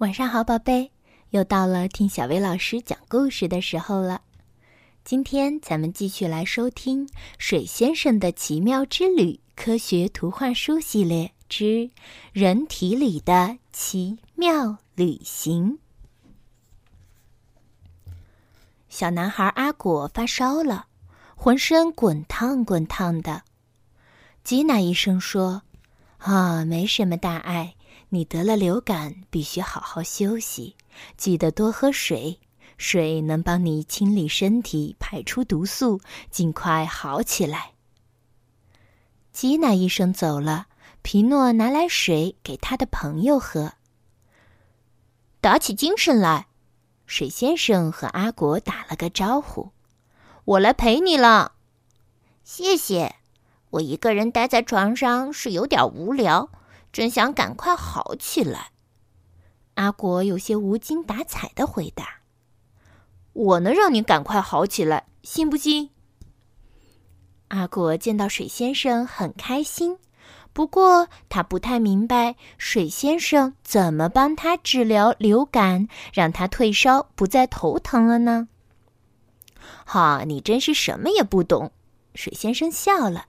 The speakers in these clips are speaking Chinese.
晚上好，宝贝，又到了听小薇老师讲故事的时候了。今天咱们继续来收听《水先生的奇妙之旅》科学图画书系列之《人体里的奇妙旅行》。小男孩阿果发烧了，浑身滚烫滚烫的。吉娜医生说：“啊，没什么大碍。”你得了流感，必须好好休息，记得多喝水。水能帮你清理身体，排出毒素，尽快好起来。吉娜医生走了，皮诺拿来水给他的朋友喝。打起精神来，水先生和阿果打了个招呼：“我来陪你了。”谢谢。我一个人待在床上是有点无聊。真想赶快好起来，阿果有些无精打采的回答：“我能让你赶快好起来，信不信？”阿果见到水先生很开心，不过他不太明白水先生怎么帮他治疗流感，让他退烧不再头疼了呢？哈，你真是什么也不懂！水先生笑了，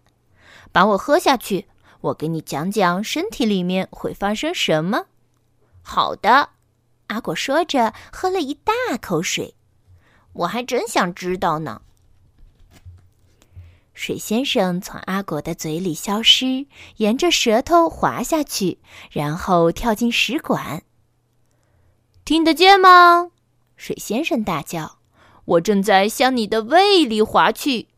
把我喝下去。我给你讲讲身体里面会发生什么。好的，阿果说着，喝了一大口水。我还真想知道呢。水先生从阿果的嘴里消失，沿着舌头滑下去，然后跳进食管。听得见吗？水先生大叫：“我正在向你的胃里滑去。”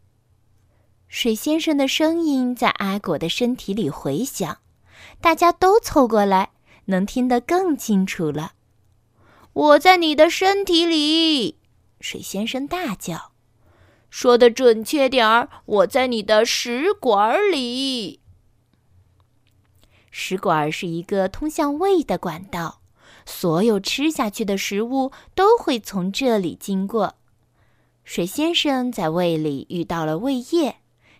水先生的声音在阿果的身体里回响，大家都凑过来，能听得更清楚了。我在你的身体里，水先生大叫。说的准确点儿，我在你的食管里。食管是一个通向胃的管道，所有吃下去的食物都会从这里经过。水先生在胃里遇到了胃液。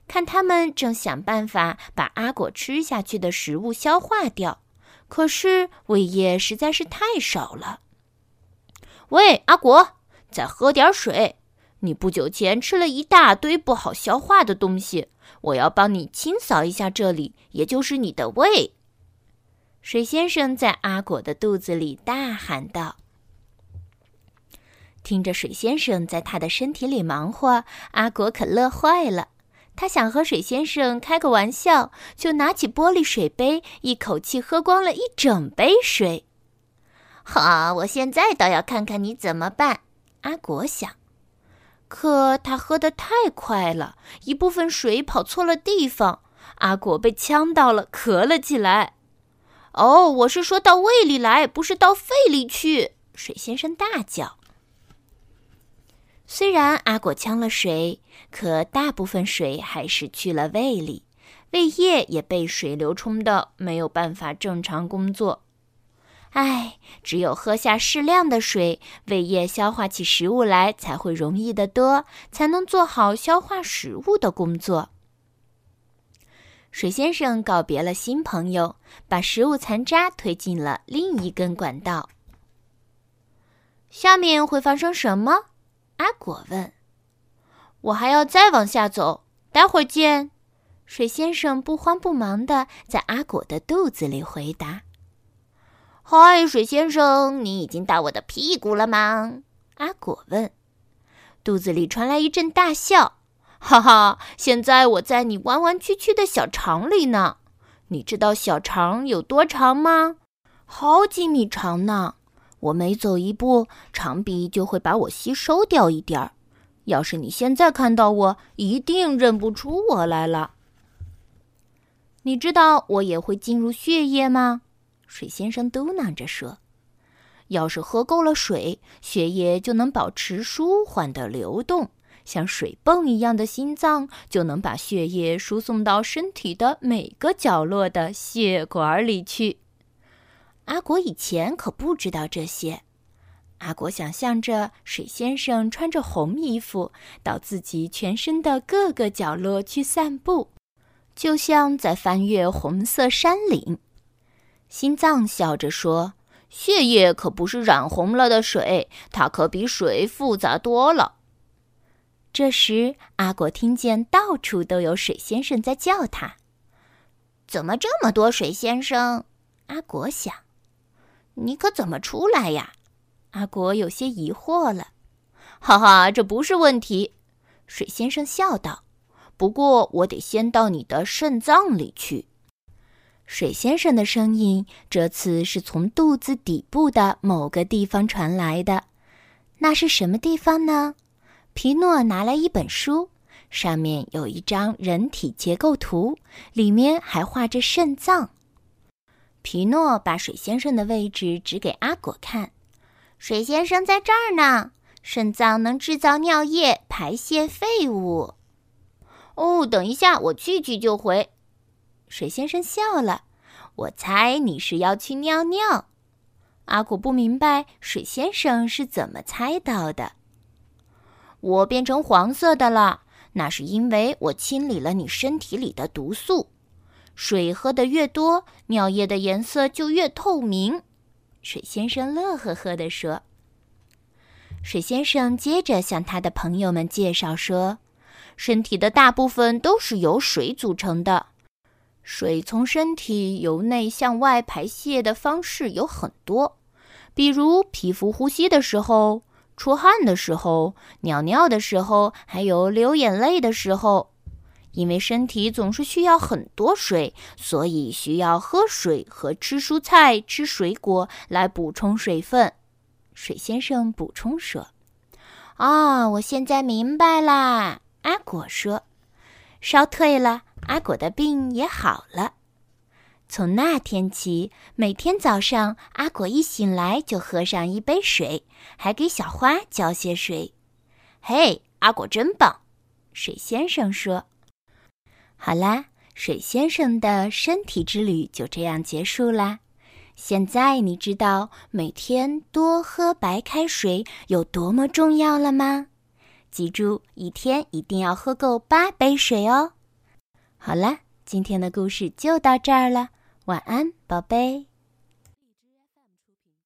看，他们正想办法把阿果吃下去的食物消化掉，可是胃液实在是太少了。喂，阿果，再喝点水。你不久前吃了一大堆不好消化的东西，我要帮你清扫一下这里，也就是你的胃。水先生在阿果的肚子里大喊道。听着水先生在他的身体里忙活，阿果可乐坏了。他想和水先生开个玩笑，就拿起玻璃水杯，一口气喝光了一整杯水。好，我现在倒要看看你怎么办。阿果想，可他喝得太快了，一部分水跑错了地方，阿果被呛到了，咳了起来。哦，我是说到胃里来，不是到肺里去！水先生大叫。虽然阿果呛了水，可大部分水还是去了胃里，胃液也被水流冲的没有办法正常工作。唉，只有喝下适量的水，胃液消化起食物来才会容易得多，才能做好消化食物的工作。水先生告别了新朋友，把食物残渣推进了另一根管道。下面会发生什么？阿果问：“我还要再往下走，待会儿见。”水先生不慌不忙地在阿果的肚子里回答：“嗨，水先生，你已经到我的屁股了吗？”阿果问。肚子里传来一阵大笑：“哈哈，现在我在你弯弯曲曲的小肠里呢。你知道小肠有多长吗？好几米长呢。”我每走一步，长臂就会把我吸收掉一点儿。要是你现在看到我，一定认不出我来了。你知道我也会进入血液吗？水先生嘟囔着说：“要是喝够了水，血液就能保持舒缓的流动，像水泵一样的心脏就能把血液输送到身体的每个角落的血管里去。”阿果以前可不知道这些。阿果想象着水先生穿着红衣服，到自己全身的各个角落去散步，就像在翻越红色山岭。心脏笑着说：“血液可不是染红了的水，它可比水复杂多了。这时，阿果听见到处都有水先生在叫他。怎么这么多水先生？阿果想。你可怎么出来呀？阿果有些疑惑了。哈哈，这不是问题。水先生笑道。不过，我得先到你的肾脏里去。水先生的声音这次是从肚子底部的某个地方传来的，那是什么地方呢？皮诺拿来一本书，上面有一张人体结构图，里面还画着肾脏。皮诺把水先生的位置指给阿果看：“水先生在这儿呢，肾脏能制造尿液，排泄废物。”哦，等一下，我去去就回。水先生笑了，我猜你是要去尿尿。阿果不明白水先生是怎么猜到的。我变成黄色的了，那是因为我清理了你身体里的毒素。水喝的越多，尿液的颜色就越透明。水先生乐呵呵地说。水先生接着向他的朋友们介绍说：“身体的大部分都是由水组成的。”水从身体由内向外排泄的方式有很多，比如皮肤呼吸的时候、出汗的时候、尿尿的时候，还有流眼泪的时候。因为身体总是需要很多水，所以需要喝水和吃蔬菜、吃水果来补充水分。水先生补充说：“啊，我现在明白啦。”阿果说：“烧退了。”阿果的病也好了。从那天起，每天早上，阿果一醒来就喝上一杯水，还给小花浇些水。嘿，阿果真棒！水先生说：“好啦，水先生的身体之旅就这样结束啦。现在你知道每天多喝白开水有多么重要了吗？记住，一天一定要喝够八杯水哦。”好了，今天的故事就到这儿了。晚安，宝贝。